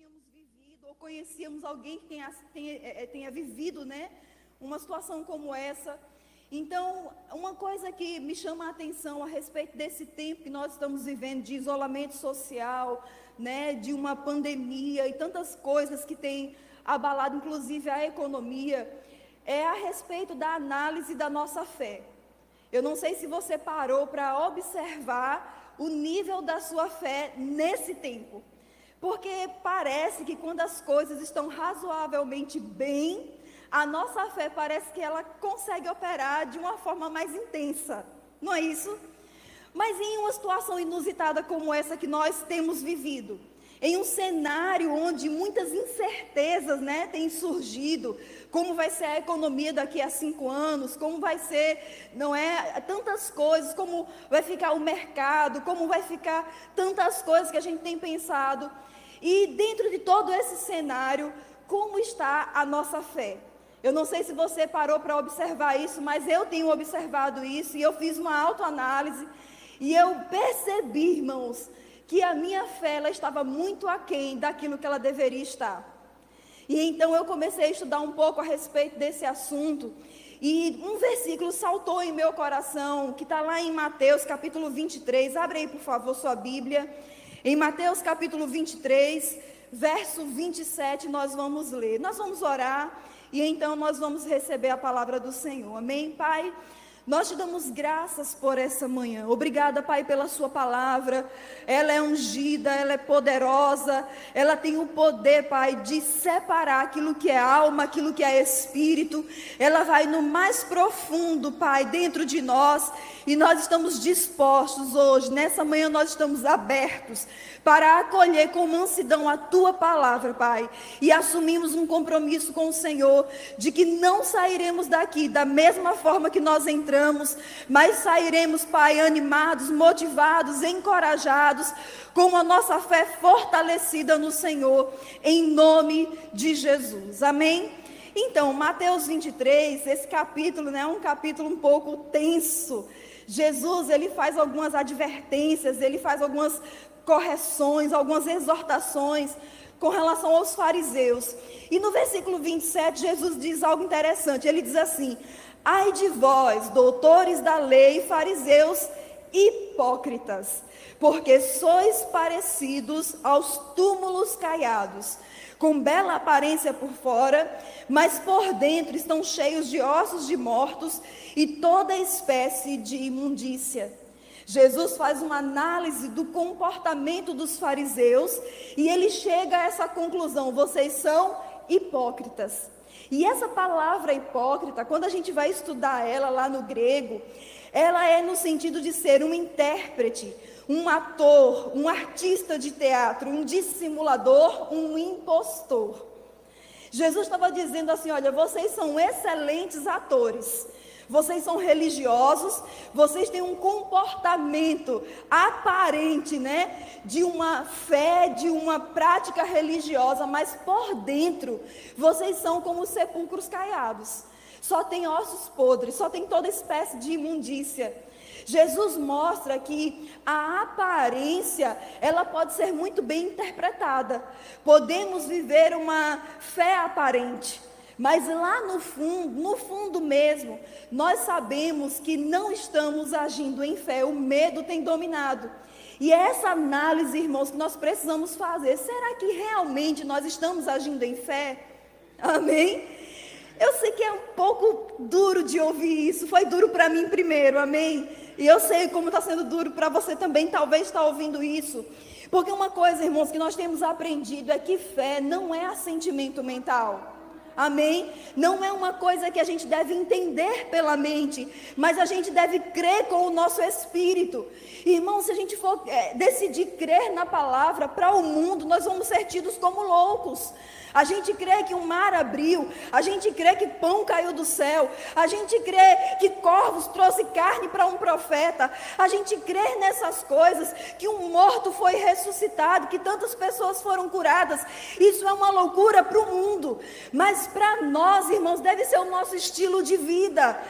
tínhamos vivido ou conhecíamos alguém que tenha, tenha, é, é, tenha vivido, né, uma situação como essa. Então, uma coisa que me chama a atenção a respeito desse tempo que nós estamos vivendo de isolamento social, né, de uma pandemia e tantas coisas que têm abalado, inclusive, a economia, é a respeito da análise da nossa fé. Eu não sei se você parou para observar o nível da sua fé nesse tempo. Porque parece que quando as coisas estão razoavelmente bem, a nossa fé parece que ela consegue operar de uma forma mais intensa, não é isso? Mas em uma situação inusitada como essa que nós temos vivido, em um cenário onde muitas incertezas né, têm surgido, como vai ser a economia daqui a cinco anos, como vai ser, não é, tantas coisas, como vai ficar o mercado, como vai ficar tantas coisas que a gente tem pensado. E dentro de todo esse cenário, como está a nossa fé? Eu não sei se você parou para observar isso, mas eu tenho observado isso e eu fiz uma autoanálise e eu percebi, irmãos, que a minha fé ela estava muito aquém daquilo que ela deveria estar. E então eu comecei a estudar um pouco a respeito desse assunto. E um versículo saltou em meu coração, que está lá em Mateus capítulo 23. Abre aí, por favor, sua Bíblia. Em Mateus capítulo 23, verso 27, nós vamos ler. Nós vamos orar e então nós vamos receber a palavra do Senhor. Amém, Pai? Nós te damos graças por essa manhã. Obrigada, Pai, pela Sua palavra. Ela é ungida, ela é poderosa, ela tem o poder, Pai, de separar aquilo que é alma, aquilo que é espírito. Ela vai no mais profundo, Pai, dentro de nós. E nós estamos dispostos hoje, nessa manhã, nós estamos abertos para acolher com mansidão a tua palavra, Pai. E assumimos um compromisso com o Senhor de que não sairemos daqui da mesma forma que nós entramos, mas sairemos, Pai, animados, motivados, encorajados, com a nossa fé fortalecida no Senhor, em nome de Jesus. Amém? Então, Mateus 23, esse capítulo né, é um capítulo um pouco tenso. Jesus, ele faz algumas advertências, ele faz algumas correções, algumas exortações com relação aos fariseus. E no versículo 27, Jesus diz algo interessante. Ele diz assim: Ai de vós, doutores da lei, fariseus hipócritas, porque sois parecidos aos túmulos caiados, com bela aparência por fora, mas por dentro estão cheios de ossos de mortos e toda espécie de imundícia. Jesus faz uma análise do comportamento dos fariseus e ele chega a essa conclusão: vocês são hipócritas. E essa palavra hipócrita, quando a gente vai estudar ela lá no grego, ela é no sentido de ser um intérprete, um ator, um artista de teatro, um dissimulador, um impostor. Jesus estava dizendo assim: olha, vocês são excelentes atores vocês são religiosos, vocês têm um comportamento aparente, né, de uma fé, de uma prática religiosa, mas por dentro vocês são como sepulcros caiados. Só tem ossos podres, só tem toda espécie de imundícia. Jesus mostra que a aparência, ela pode ser muito bem interpretada. Podemos viver uma fé aparente, mas lá no fundo, no fundo mesmo, nós sabemos que não estamos agindo em fé, o medo tem dominado. E é essa análise, irmãos, que nós precisamos fazer. Será que realmente nós estamos agindo em fé? Amém? Eu sei que é um pouco duro de ouvir isso. Foi duro para mim primeiro, amém? E eu sei como está sendo duro para você também, talvez está ouvindo isso. Porque uma coisa, irmãos, que nós temos aprendido é que fé não é assentimento mental. Amém? Não é uma coisa que a gente deve entender pela mente, mas a gente deve crer com o nosso espírito. Irmão, se a gente for é, decidir crer na palavra para o mundo, nós vamos ser tidos como loucos. A gente crê que o mar abriu, a gente crê que pão caiu do céu, a gente crê que corvos trouxe carne para um profeta, a gente crê nessas coisas, que um morto foi ressuscitado, que tantas pessoas foram curadas. Isso é uma loucura para o mundo, mas para nós, irmãos, deve ser o nosso estilo de vida.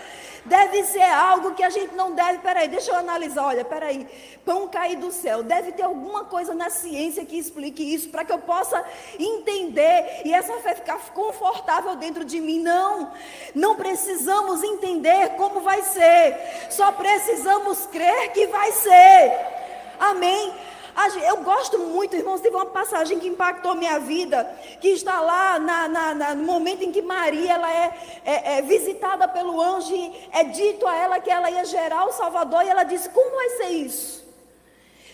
Deve ser algo que a gente não deve. Peraí, deixa eu analisar. Olha, peraí. Pão cair do céu. Deve ter alguma coisa na ciência que explique isso para que eu possa entender e essa fé ficar confortável dentro de mim. Não. Não precisamos entender como vai ser. Só precisamos crer que vai ser. Amém. Eu gosto muito, irmãos, teve uma passagem que impactou minha vida, que está lá na, na, na, no momento em que Maria ela é, é, é, visitada pelo anjo e é dito a ela que ela ia gerar o Salvador, e ela disse: Como vai ser isso?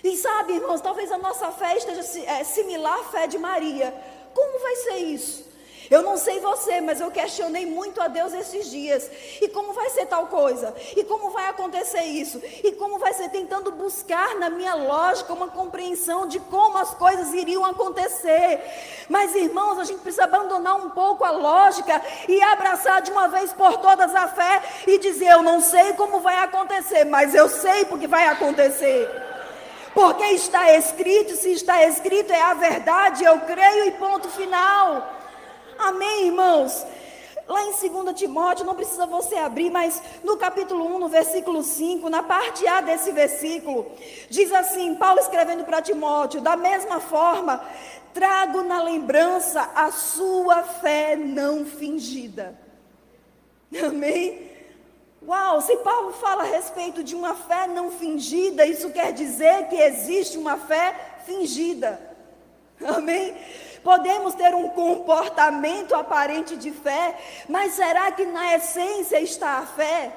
E sabe, irmãos, talvez a nossa fé esteja é, similar à fé de Maria. Como vai ser isso? Eu não sei você, mas eu questionei muito a Deus esses dias. E como vai ser tal coisa? E como vai acontecer isso? E como vai ser tentando buscar na minha lógica uma compreensão de como as coisas iriam acontecer. Mas irmãos, a gente precisa abandonar um pouco a lógica e abraçar de uma vez por todas a fé e dizer: eu não sei como vai acontecer, mas eu sei porque vai acontecer. Porque está escrito, se está escrito é a verdade, eu creio e ponto final. Amém, irmãos? Lá em 2 Timóteo, não precisa você abrir, mas no capítulo 1, no versículo 5, na parte A desse versículo, diz assim: Paulo escrevendo para Timóteo, da mesma forma, trago na lembrança a sua fé não fingida. Amém? Uau, se Paulo fala a respeito de uma fé não fingida, isso quer dizer que existe uma fé fingida. Amém? Podemos ter um comportamento aparente de fé, mas será que na essência está a fé?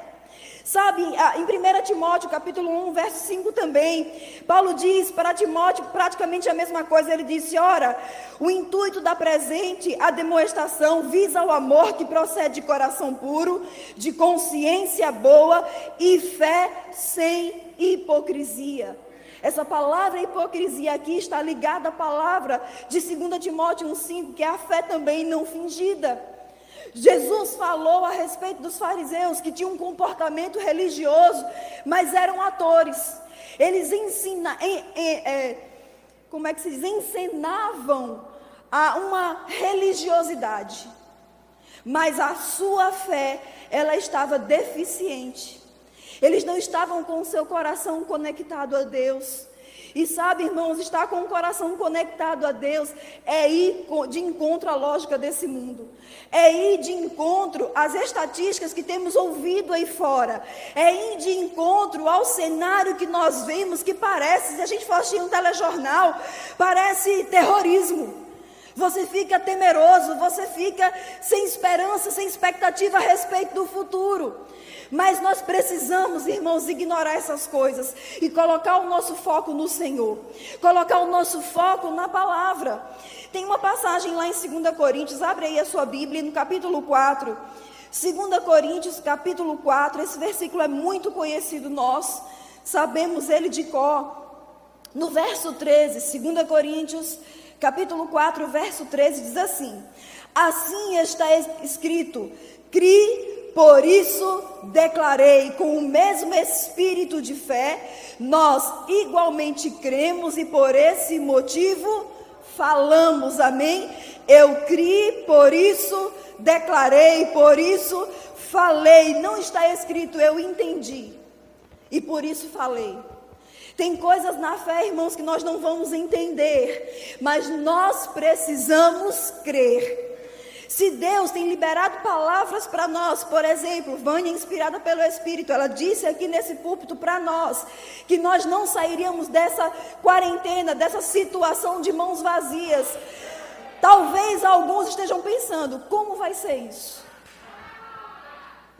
Sabe, em 1 Timóteo, capítulo 1, verso 5 também, Paulo diz para Timóteo praticamente a mesma coisa. Ele disse: Ora, o intuito da presente demonstração visa o amor que procede de coração puro, de consciência boa e fé sem hipocrisia. Essa palavra hipocrisia aqui está ligada à palavra de 2 Timóteo 1,5, que é a fé também não fingida. Jesus falou a respeito dos fariseus que tinham um comportamento religioso, mas eram atores. Eles ensina, é, como é que se diz? Ensinavam a uma religiosidade, mas a sua fé ela estava deficiente. Eles não estavam com o seu coração conectado a Deus. E sabe, irmãos, estar com o coração conectado a Deus é ir de encontro à lógica desse mundo. É ir de encontro às estatísticas que temos ouvido aí fora. É ir de encontro ao cenário que nós vemos que parece, se a gente for assistir um telejornal, parece terrorismo. Você fica temeroso, você fica sem esperança, sem expectativa a respeito do futuro. Mas nós precisamos, irmãos, ignorar essas coisas e colocar o nosso foco no Senhor, colocar o nosso foco na palavra. Tem uma passagem lá em 2 Coríntios, abre aí a sua Bíblia, no capítulo 4. 2 Coríntios, capítulo 4, esse versículo é muito conhecido nós, sabemos ele de cor. No verso 13, 2 Coríntios, capítulo 4, verso 13, diz assim: Assim está escrito: Crie por isso declarei com o mesmo espírito de fé, nós igualmente cremos e por esse motivo falamos, amém? Eu criei, por isso declarei, por isso falei. Não está escrito eu entendi e por isso falei. Tem coisas na fé, irmãos, que nós não vamos entender, mas nós precisamos crer. Se Deus tem liberado palavras para nós, por exemplo, Vânia, inspirada pelo Espírito, ela disse aqui nesse púlpito para nós que nós não sairíamos dessa quarentena, dessa situação de mãos vazias. Talvez alguns estejam pensando: como vai ser isso?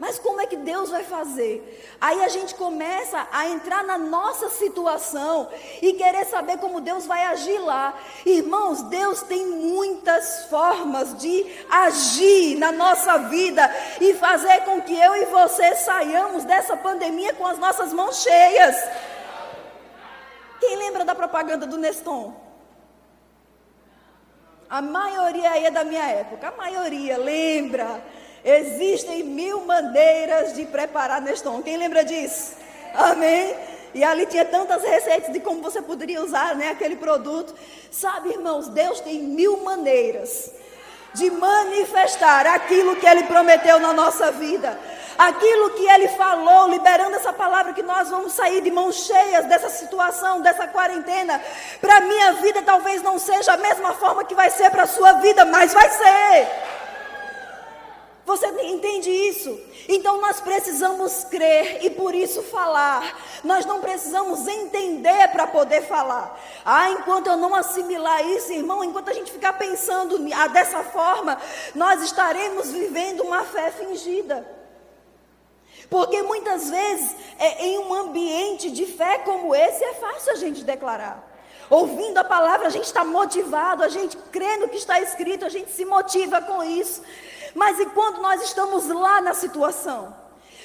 Mas como é que Deus vai fazer? Aí a gente começa a entrar na nossa situação e querer saber como Deus vai agir lá. Irmãos, Deus tem muitas formas de agir na nossa vida e fazer com que eu e você saiamos dessa pandemia com as nossas mãos cheias. Quem lembra da propaganda do Neston? A maioria aí é da minha época, a maioria lembra. Existem mil maneiras de preparar Neston. Quem lembra disso? Amém? E ali tinha tantas receitas de como você poderia usar né, aquele produto. Sabe, irmãos, Deus tem mil maneiras. de manifestar aquilo que Ele prometeu na nossa vida. Aquilo que Ele falou, liberando essa palavra, que nós vamos sair de mãos cheias dessa situação, dessa quarentena. Para a minha vida, talvez não seja a mesma forma que vai ser para a sua vida, mas vai ser. Você entende isso? Então nós precisamos crer e por isso falar. Nós não precisamos entender para poder falar. Ah, enquanto eu não assimilar isso, irmão, enquanto a gente ficar pensando dessa forma, nós estaremos vivendo uma fé fingida. Porque muitas vezes, é, em um ambiente de fé como esse, é fácil a gente declarar. Ouvindo a palavra, a gente está motivado, a gente crê no que está escrito, a gente se motiva com isso. Mas e quando nós estamos lá na situação?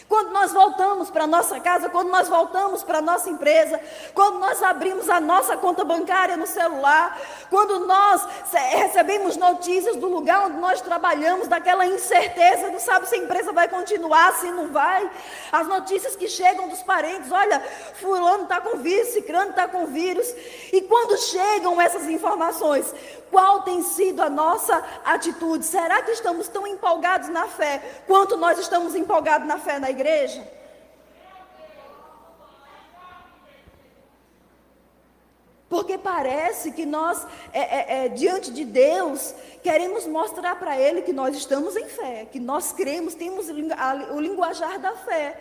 Quando nós voltamos para a nossa casa, quando nós voltamos para a nossa empresa, quando nós abrimos a nossa conta bancária no celular, quando nós recebemos notícias do lugar onde nós trabalhamos, daquela incerteza, não sabe se a empresa vai continuar, se não vai, as notícias que chegam dos parentes, olha, fulano está com vírus, cicrano está com vírus, e quando chegam essas informações, qual tem sido a nossa atitude? Será que estamos tão empolgados na fé quanto nós estamos empolgados na fé na igreja? Porque parece que nós, é, é, é, diante de Deus, queremos mostrar para Ele que nós estamos em fé, que nós cremos, temos o linguajar da fé.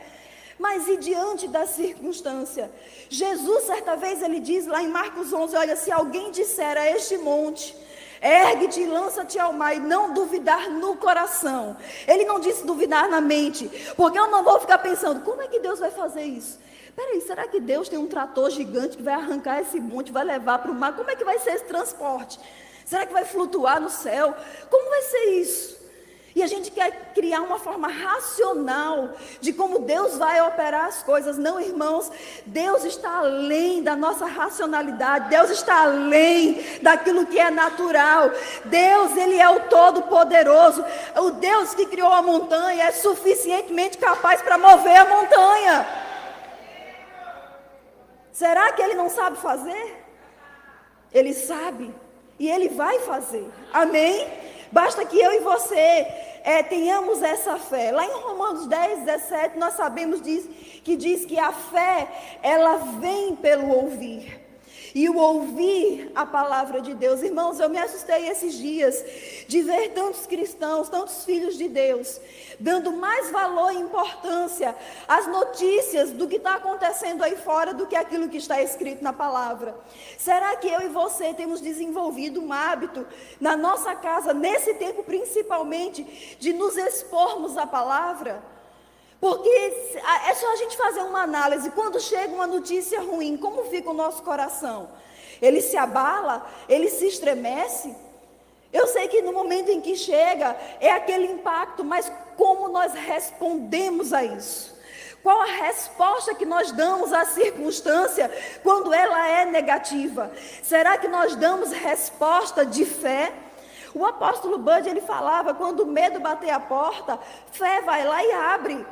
Mas e diante da circunstância? Jesus, certa vez, ele diz lá em Marcos 11: Olha, se alguém disser a este monte, Ergue-te e lança-te ao mar e não duvidar no coração. Ele não disse duvidar na mente, porque eu não vou ficar pensando, como é que Deus vai fazer isso? Peraí, será que Deus tem um trator gigante que vai arrancar esse monte, vai levar para o mar? Como é que vai ser esse transporte? Será que vai flutuar no céu? Como vai ser isso? E a gente quer criar uma forma racional de como Deus vai operar as coisas. Não, irmãos, Deus está além da nossa racionalidade. Deus está além daquilo que é natural. Deus, ele é o todo-poderoso. O Deus que criou a montanha é suficientemente capaz para mover a montanha. Será que ele não sabe fazer? Ele sabe e ele vai fazer. Amém? Basta que eu e você é, tenhamos essa fé. Lá em Romanos 10, 17, nós sabemos diz, que diz que a fé, ela vem pelo ouvir e o ouvir a palavra de Deus. Irmãos, eu me assustei esses dias de ver tantos cristãos, tantos filhos de Deus, dando mais valor e importância às notícias do que está acontecendo aí fora do que aquilo que está escrito na palavra. Será que eu e você temos desenvolvido um hábito na nossa casa, nesse tempo principalmente, de nos expormos à palavra? Porque é só a gente fazer uma análise. Quando chega uma notícia ruim, como fica o nosso coração? Ele se abala? Ele se estremece? Eu sei que no momento em que chega, é aquele impacto, mas como nós respondemos a isso? Qual a resposta que nós damos à circunstância quando ela é negativa? Será que nós damos resposta de fé? O apóstolo Bud ele falava: quando o medo bater a porta, fé vai lá e abre.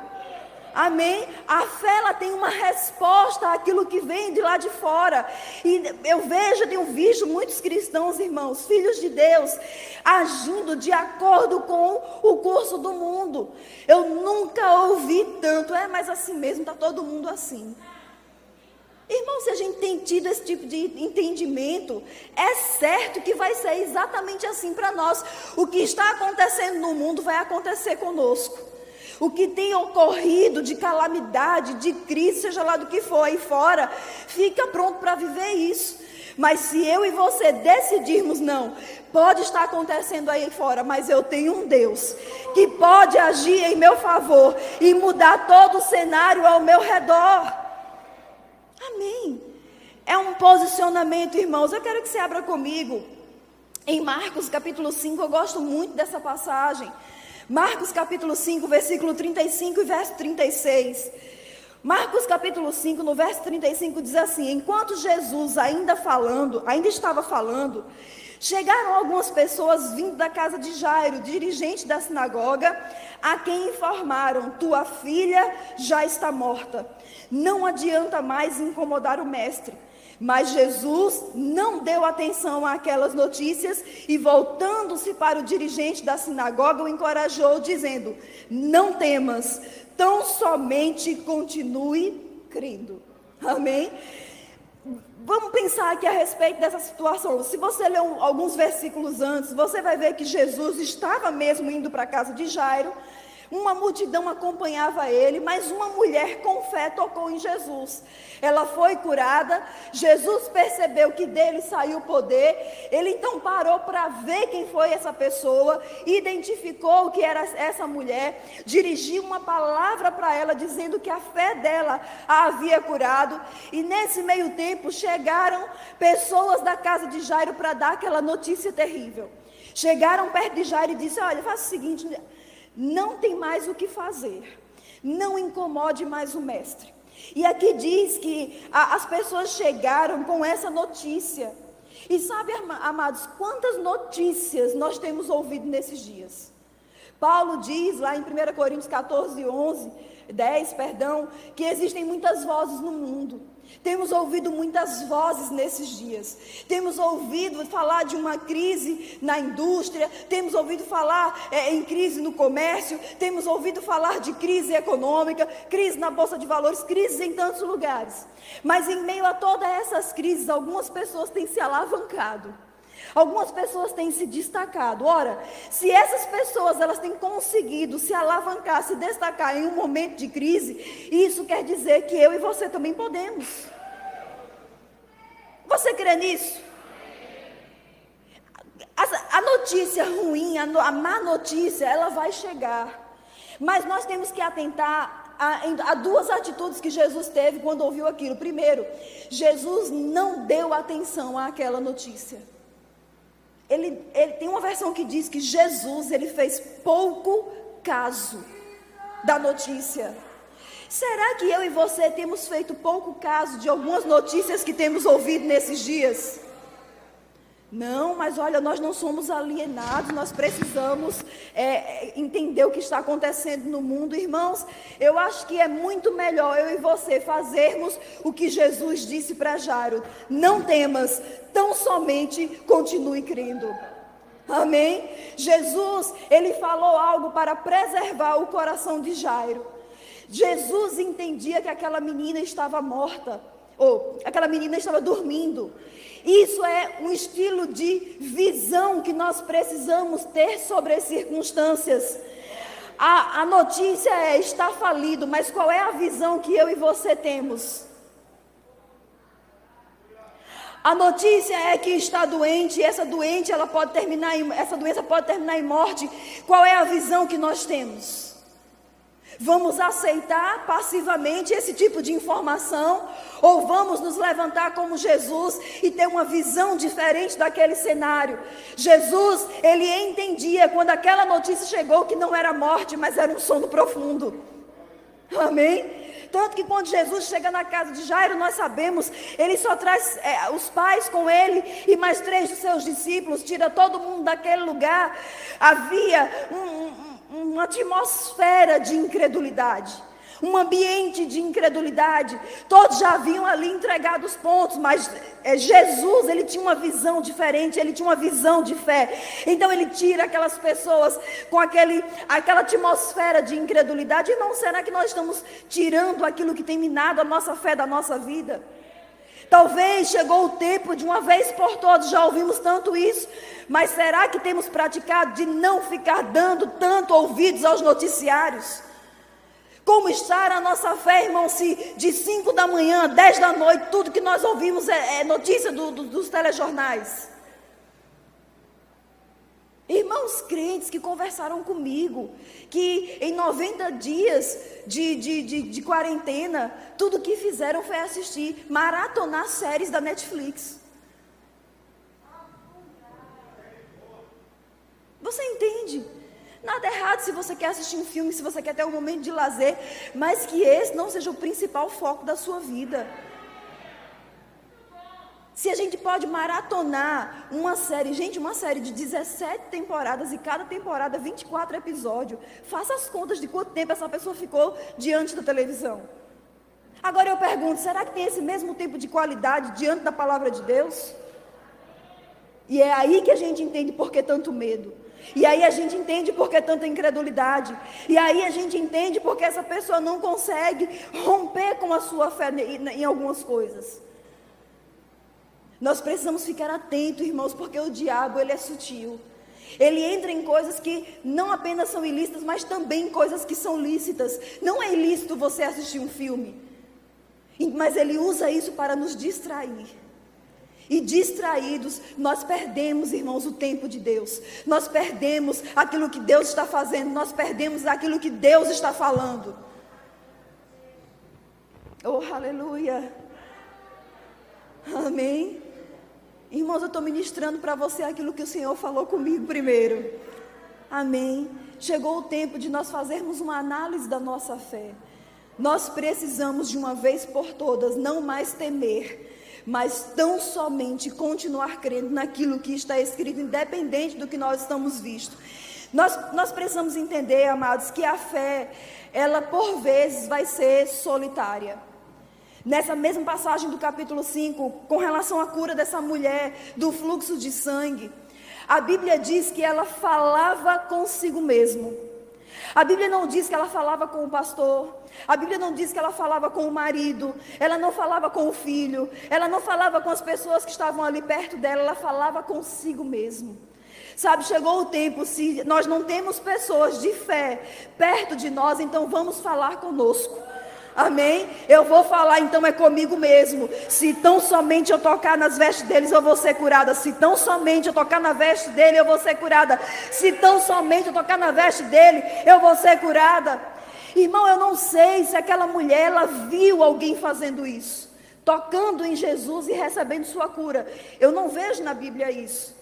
Amém? A fé ela tem uma resposta àquilo que vem de lá de fora. E eu vejo, tenho visto muitos cristãos, irmãos, filhos de Deus, agindo de acordo com o curso do mundo. Eu nunca ouvi tanto, é, mas assim mesmo, está todo mundo assim. Irmão, se a gente tem tido esse tipo de entendimento, é certo que vai ser exatamente assim para nós. O que está acontecendo no mundo vai acontecer conosco. O que tem ocorrido de calamidade, de crise, seja lá do que for aí fora, fica pronto para viver isso. Mas se eu e você decidirmos não, pode estar acontecendo aí fora, mas eu tenho um Deus que pode agir em meu favor e mudar todo o cenário ao meu redor. Amém. É um posicionamento, irmãos. Eu quero que você abra comigo em Marcos capítulo 5. Eu gosto muito dessa passagem. Marcos capítulo 5, versículo 35 e verso 36. Marcos capítulo 5, no verso 35 diz assim: Enquanto Jesus ainda falando, ainda estava falando, chegaram algumas pessoas vindo da casa de Jairo, dirigente da sinagoga, a quem informaram: Tua filha já está morta. Não adianta mais incomodar o mestre. Mas Jesus não deu atenção àquelas notícias e, voltando-se para o dirigente da sinagoga, o encorajou, dizendo: Não temas, tão somente continue crendo. Amém? Vamos pensar aqui a respeito dessa situação. Se você ler alguns versículos antes, você vai ver que Jesus estava mesmo indo para a casa de Jairo. Uma multidão acompanhava ele, mas uma mulher com fé tocou em Jesus. Ela foi curada, Jesus percebeu que dele saiu o poder, ele então parou para ver quem foi essa pessoa, identificou que era essa mulher, dirigiu uma palavra para ela dizendo que a fé dela a havia curado, e nesse meio tempo chegaram pessoas da casa de Jairo para dar aquela notícia terrível. Chegaram perto de Jairo e disseram: Olha, faça o seguinte, não tem mais o que fazer. Não incomode mais o mestre. E aqui diz que a, as pessoas chegaram com essa notícia. E sabe, amados, quantas notícias nós temos ouvido nesses dias? Paulo diz lá em 1 Coríntios 14, 11, 10, perdão, que existem muitas vozes no mundo. Temos ouvido muitas vozes nesses dias. Temos ouvido falar de uma crise na indústria. Temos ouvido falar é, em crise no comércio. Temos ouvido falar de crise econômica, crise na bolsa de valores, crises em tantos lugares. Mas em meio a todas essas crises, algumas pessoas têm se alavancado. Algumas pessoas têm se destacado. Ora, se essas pessoas elas têm conseguido se alavancar, se destacar em um momento de crise, isso quer dizer que eu e você também podemos. Você crê nisso? A, a notícia ruim, a, a má notícia, ela vai chegar. Mas nós temos que atentar há duas atitudes que Jesus teve quando ouviu aquilo. Primeiro, Jesus não deu atenção àquela notícia. Ele, ele tem uma versão que diz que Jesus ele fez pouco caso da notícia. Será que eu e você temos feito pouco caso de algumas notícias que temos ouvido nesses dias? Não, mas olha, nós não somos alienados, nós precisamos é, entender o que está acontecendo no mundo. Irmãos, eu acho que é muito melhor eu e você fazermos o que Jesus disse para Jairo: não temas, tão somente continue crendo. Amém? Jesus, ele falou algo para preservar o coração de Jairo. Jesus entendia que aquela menina estava morta, ou aquela menina estava dormindo. Isso é um estilo de visão que nós precisamos ter sobre as circunstâncias. A, a notícia é está falido, mas qual é a visão que eu e você temos? A notícia é que está doente, e essa doente ela pode terminar em, essa doença pode terminar em morte. Qual é a visão que nós temos? Vamos aceitar passivamente esse tipo de informação ou vamos nos levantar como Jesus e ter uma visão diferente daquele cenário? Jesus, ele entendia quando aquela notícia chegou que não era morte, mas era um sono profundo. Amém? Tanto que quando Jesus chega na casa de Jairo, nós sabemos, ele só traz é, os pais com ele e mais três de seus discípulos, tira todo mundo daquele lugar. Havia um, um uma atmosfera de incredulidade, um ambiente de incredulidade. Todos já haviam ali entregado os pontos, mas é, Jesus, ele tinha uma visão diferente, ele tinha uma visão de fé. Então ele tira aquelas pessoas com aquele, aquela atmosfera de incredulidade. Irmão, será que nós estamos tirando aquilo que tem minado a nossa fé da nossa vida? Talvez chegou o tempo de uma vez por todas, já ouvimos tanto isso, mas será que temos praticado de não ficar dando tanto ouvidos aos noticiários? Como está a nossa fé, irmão, se de 5 da manhã, 10 da noite, tudo que nós ouvimos é, é notícia do, do, dos telejornais? Irmãos crentes que conversaram comigo, que em 90 dias de, de, de, de, quarentena, tudo que fizeram foi assistir, maratonar séries da Netflix. Você entende? Nada errado se você quer assistir um filme, se você quer ter um momento de lazer, mas que esse não seja o principal foco da sua vida. Se a gente pode maratonar uma série, gente, uma série de 17 temporadas e cada temporada 24 episódios, faça as contas de quanto tempo essa pessoa ficou diante da televisão. Agora eu pergunto: será que tem esse mesmo tipo de qualidade diante da palavra de Deus? E é aí que a gente entende por que tanto medo. E aí a gente entende por que tanta incredulidade. E aí a gente entende porque essa pessoa não consegue romper com a sua fé em algumas coisas. Nós precisamos ficar atentos, irmãos, porque o diabo ele é sutil. Ele entra em coisas que não apenas são ilícitas, mas também coisas que são lícitas. Não é ilícito você assistir um filme, mas ele usa isso para nos distrair. E distraídos, nós perdemos, irmãos, o tempo de Deus. Nós perdemos aquilo que Deus está fazendo, nós perdemos aquilo que Deus está falando. Oh, aleluia. Amém. Irmãos, eu estou ministrando para você aquilo que o Senhor falou comigo primeiro. Amém. Chegou o tempo de nós fazermos uma análise da nossa fé. Nós precisamos de uma vez por todas não mais temer, mas tão somente continuar crendo naquilo que está escrito, independente do que nós estamos visto. Nós, nós precisamos entender, amados, que a fé, ela por vezes vai ser solitária. Nessa mesma passagem do capítulo 5, com relação à cura dessa mulher do fluxo de sangue, a Bíblia diz que ela falava consigo mesmo. A Bíblia não diz que ela falava com o pastor, a Bíblia não diz que ela falava com o marido, ela não falava com o filho, ela não falava com as pessoas que estavam ali perto dela, ela falava consigo mesmo. Sabe, chegou o tempo, se nós não temos pessoas de fé perto de nós, então vamos falar conosco. Amém? Eu vou falar então é comigo mesmo. Se tão somente eu tocar nas vestes deles, eu vou ser curada. Se tão somente eu tocar na veste dele, eu vou ser curada. Se tão somente eu tocar na veste dele, eu vou ser curada. Irmão, eu não sei se aquela mulher ela viu alguém fazendo isso, tocando em Jesus e recebendo sua cura. Eu não vejo na Bíblia isso.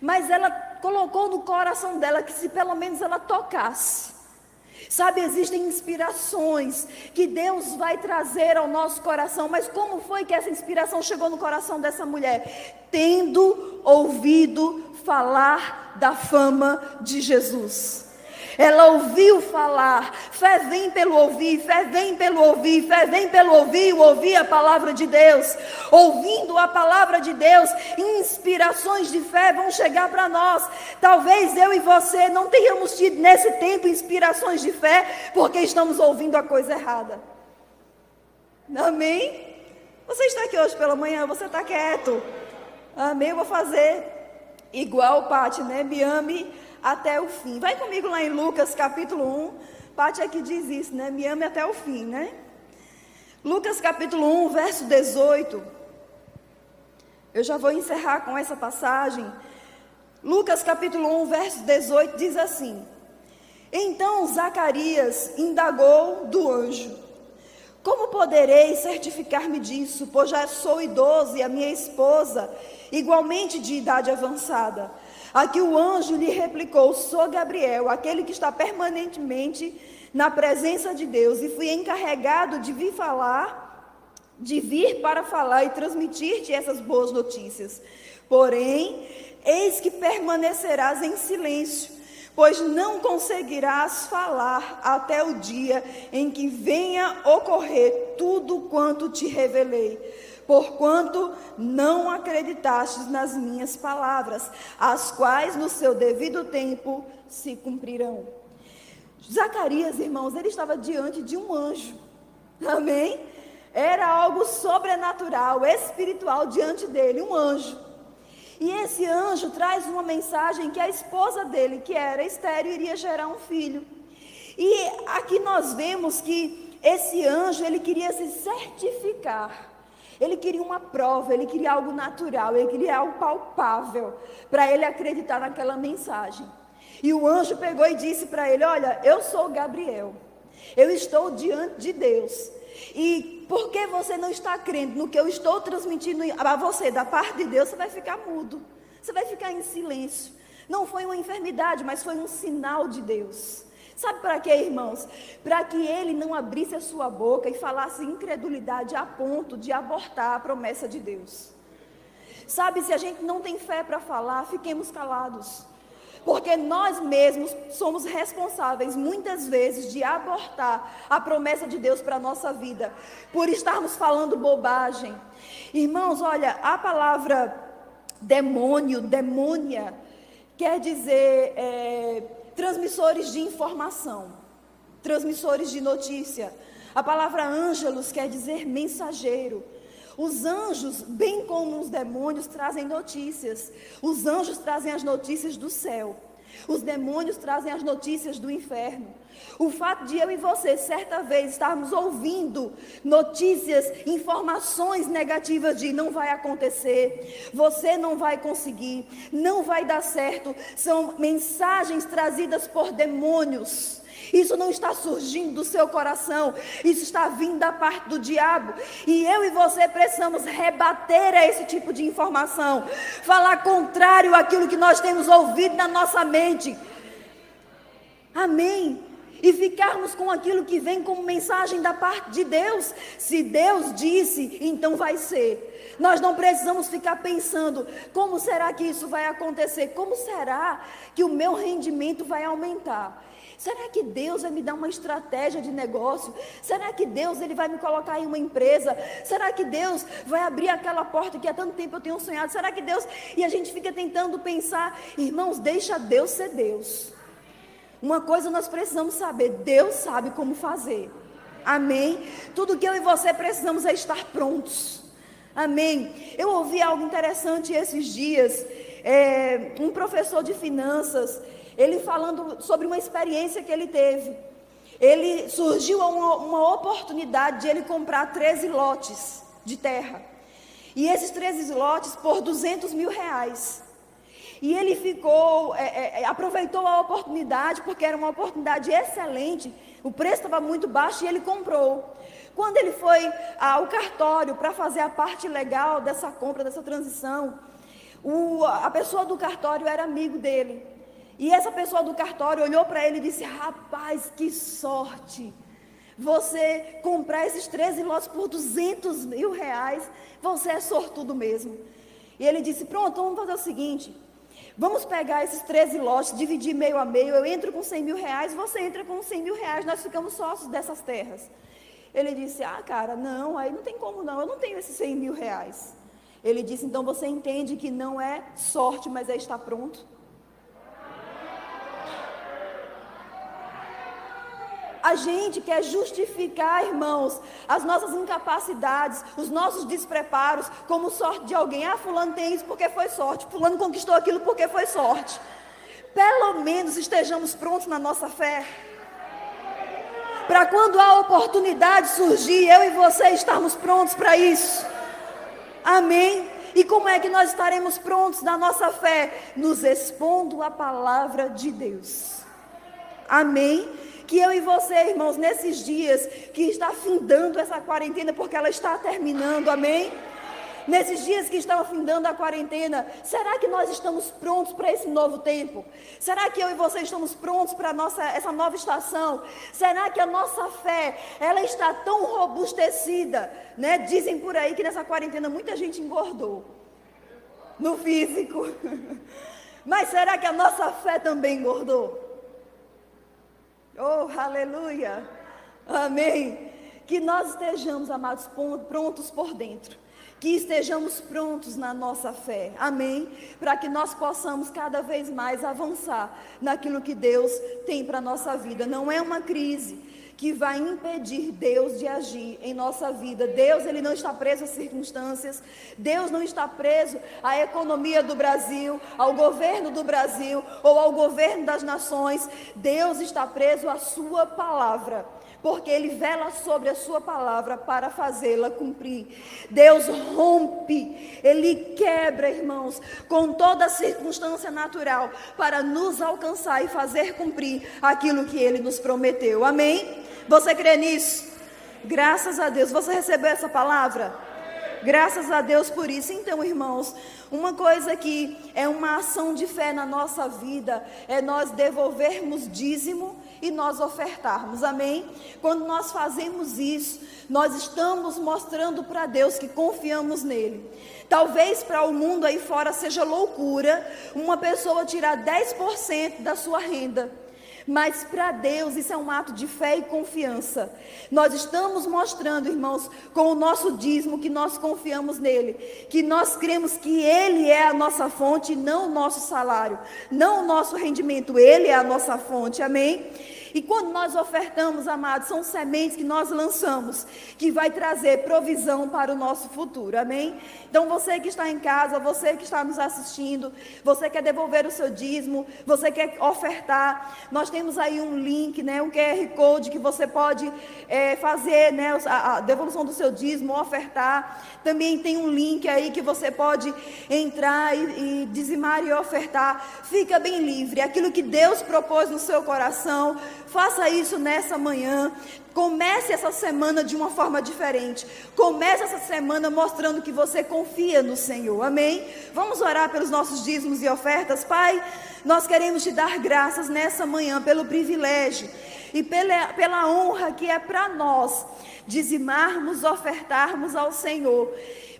Mas ela colocou no coração dela que se pelo menos ela tocasse, Sabe, existem inspirações que Deus vai trazer ao nosso coração, mas como foi que essa inspiração chegou no coração dessa mulher? Tendo ouvido falar da fama de Jesus. Ela ouviu falar, fé vem pelo ouvir, fé vem pelo ouvir, fé vem pelo ouvir, ouvir a palavra de Deus. Ouvindo a palavra de Deus, inspirações de fé vão chegar para nós. Talvez eu e você não tenhamos tido nesse tempo inspirações de fé, porque estamos ouvindo a coisa errada. Amém? Você está aqui hoje pela manhã, você está quieto. Amém? Eu vou fazer igual Pati, né? Me ame até o fim. Vai comigo lá em Lucas capítulo 1. Parte aqui diz isso, né? Me ame até o fim, né? Lucas capítulo 1, verso 18. Eu já vou encerrar com essa passagem. Lucas capítulo 1, verso 18 diz assim: Então Zacarias indagou do anjo: Como poderei certificar-me disso, pois já sou idoso e a minha esposa, igualmente de idade avançada? Aqui o anjo lhe replicou: Sou Gabriel, aquele que está permanentemente na presença de Deus, e fui encarregado de vir falar, de vir para falar e transmitir-te essas boas notícias. Porém, eis que permanecerás em silêncio, pois não conseguirás falar até o dia em que venha ocorrer tudo quanto te revelei porquanto não acreditastes nas minhas palavras, as quais no seu devido tempo se cumprirão. Zacarias, irmãos, ele estava diante de um anjo, amém? Era algo sobrenatural, espiritual diante dele, um anjo. E esse anjo traz uma mensagem que a esposa dele, que era estéreo, iria gerar um filho. E aqui nós vemos que esse anjo, ele queria se certificar ele queria uma prova, ele queria algo natural, ele queria algo palpável para ele acreditar naquela mensagem. E o anjo pegou e disse para ele: Olha, eu sou Gabriel, eu estou diante de Deus. E porque você não está crendo no que eu estou transmitindo a você da parte de Deus, você vai ficar mudo, você vai ficar em silêncio. Não foi uma enfermidade, mas foi um sinal de Deus. Sabe para quê, irmãos? Para que ele não abrisse a sua boca e falasse incredulidade a ponto de abortar a promessa de Deus. Sabe, se a gente não tem fé para falar, fiquemos calados. porque nós mesmos somos responsáveis muitas vezes de abortar a promessa de Deus para a nossa vida, por estarmos falando bobagem. Irmãos, olha, a palavra demônio, demônia, quer dizer é, transmissores de informação, transmissores de notícia. A palavra ângelos quer dizer mensageiro. Os anjos, bem como os demônios, trazem notícias. Os anjos trazem as notícias do céu. Os demônios trazem as notícias do inferno. O fato de eu e você, certa vez, estarmos ouvindo notícias, informações negativas de não vai acontecer, você não vai conseguir, não vai dar certo, são mensagens trazidas por demônios. Isso não está surgindo do seu coração, isso está vindo da parte do diabo. E eu e você precisamos rebater a esse tipo de informação, falar contrário àquilo que nós temos ouvido na nossa mente. Amém. E ficarmos com aquilo que vem como mensagem da parte de Deus. Se Deus disse, então vai ser. Nós não precisamos ficar pensando: como será que isso vai acontecer? Como será que o meu rendimento vai aumentar? Será que Deus vai me dar uma estratégia de negócio? Será que Deus ele vai me colocar em uma empresa? Será que Deus vai abrir aquela porta que há tanto tempo eu tenho sonhado? Será que Deus e a gente fica tentando pensar, irmãos, deixa Deus ser Deus. Uma coisa nós precisamos saber, Deus sabe como fazer. Amém? Tudo que eu e você precisamos é estar prontos. Amém. Eu ouvi algo interessante esses dias. É, um professor de finanças, ele falando sobre uma experiência que ele teve. Ele surgiu uma, uma oportunidade de ele comprar 13 lotes de terra. E esses 13 lotes por 200 mil reais. E ele ficou, é, é, é, aproveitou a oportunidade, porque era uma oportunidade excelente. O preço estava muito baixo e ele comprou. Quando ele foi ao cartório para fazer a parte legal dessa compra, dessa transição, o, a pessoa do cartório era amigo dele. E essa pessoa do cartório olhou para ele e disse: Rapaz, que sorte! Você comprar esses 13 lotes por 200 mil reais, você é sortudo mesmo. E ele disse: Pronto, vamos fazer o seguinte: vamos pegar esses 13 lotes, dividir meio a meio. Eu entro com 100 mil reais, você entra com 100 mil reais, nós ficamos sócios dessas terras. Ele disse: Ah, cara, não, aí não tem como não, eu não tenho esses 100 mil reais. Ele disse: Então você entende que não é sorte, mas é estar pronto? A gente quer justificar, irmãos, as nossas incapacidades, os nossos despreparos, como sorte de alguém. Ah, Fulano tem isso porque foi sorte. Fulano conquistou aquilo porque foi sorte. Pelo menos estejamos prontos na nossa fé. Para quando a oportunidade surgir, eu e você estarmos prontos para isso. Amém? E como é que nós estaremos prontos na nossa fé? Nos expondo a palavra de Deus. Amém? Que eu e você, irmãos, nesses dias que está findando essa quarentena, porque ela está terminando, amém? Nesses dias que estão findando a quarentena, será que nós estamos prontos para esse novo tempo? Será que eu e você estamos prontos para nossa, essa nova estação? Será que a nossa fé, ela está tão robustecida, né? Dizem por aí que nessa quarentena muita gente engordou no físico. Mas será que a nossa fé também engordou? Oh, aleluia! Amém! Que nós estejamos, amados, prontos por dentro. Que estejamos prontos na nossa fé. Amém? Para que nós possamos cada vez mais avançar naquilo que Deus tem para a nossa vida. Não é uma crise que vai impedir Deus de agir em nossa vida. Deus, ele não está preso às circunstâncias. Deus não está preso à economia do Brasil, ao governo do Brasil ou ao governo das nações. Deus está preso à sua palavra porque Ele vela sobre a Sua palavra para fazê-la cumprir. Deus rompe, Ele quebra, irmãos, com toda circunstância natural para nos alcançar e fazer cumprir aquilo que Ele nos prometeu. Amém? Você crê nisso? Graças a Deus. Você recebeu essa palavra? Graças a Deus por isso. Então, irmãos, uma coisa que é uma ação de fé na nossa vida é nós devolvermos dízimo e nós ofertarmos. Amém? Quando nós fazemos isso, nós estamos mostrando para Deus que confiamos nele. Talvez para o mundo aí fora seja loucura uma pessoa tirar 10% da sua renda. Mas para Deus isso é um ato de fé e confiança. Nós estamos mostrando, irmãos, com o nosso dízimo que nós confiamos nele, que nós cremos que ele é a nossa fonte, não o nosso salário, não o nosso rendimento, ele é a nossa fonte. Amém? E quando nós ofertamos, amados, são sementes que nós lançamos, que vai trazer provisão para o nosso futuro. Amém? Então você que está em casa, você que está nos assistindo, você quer devolver o seu dízimo, você quer ofertar, nós temos aí um link, né, um QR Code que você pode é, fazer, né, a, a devolução do seu dízimo, ofertar. Também tem um link aí que você pode entrar e, e dizimar e ofertar. Fica bem livre. Aquilo que Deus propôs no seu coração, Faça isso nessa manhã. Comece essa semana de uma forma diferente. Comece essa semana mostrando que você confia no Senhor. Amém? Vamos orar pelos nossos dízimos e ofertas, Pai. Nós queremos te dar graças nessa manhã pelo privilégio e pela, pela honra que é para nós dizimarmos, ofertarmos ao Senhor.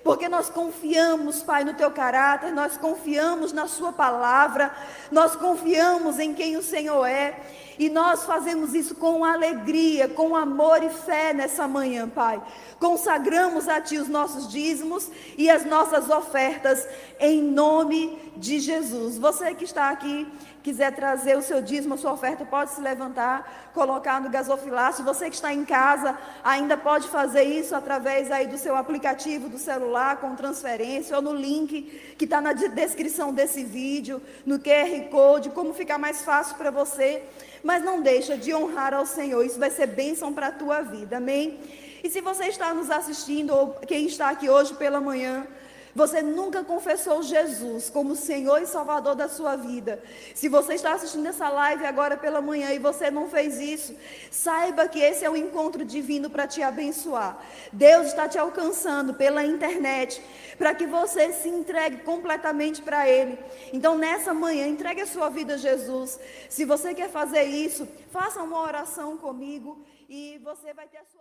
Porque nós confiamos, Pai, no teu caráter, nós confiamos na Sua palavra, nós confiamos em quem o Senhor é. E nós fazemos isso com alegria, com amor e fé nessa manhã, Pai. Consagramos a Ti os nossos dízimos e as nossas ofertas em nome de Jesus. Você que está aqui, quiser trazer o seu dízimo, a sua oferta, pode se levantar, colocar no gasofilácio. Você que está em casa, ainda pode fazer isso através aí do seu aplicativo do celular, com transferência, ou no link que está na descrição desse vídeo, no QR Code, como ficar mais fácil para você mas não deixa de honrar ao Senhor. Isso vai ser bênção para a tua vida, amém? E se você está nos assistindo, ou quem está aqui hoje pela manhã, você nunca confessou Jesus como Senhor e Salvador da sua vida. Se você está assistindo essa live agora pela manhã e você não fez isso, saiba que esse é um encontro divino para te abençoar. Deus está te alcançando pela internet para que você se entregue completamente para Ele. Então, nessa manhã, entregue a sua vida a Jesus. Se você quer fazer isso, faça uma oração comigo e você vai ter a sua.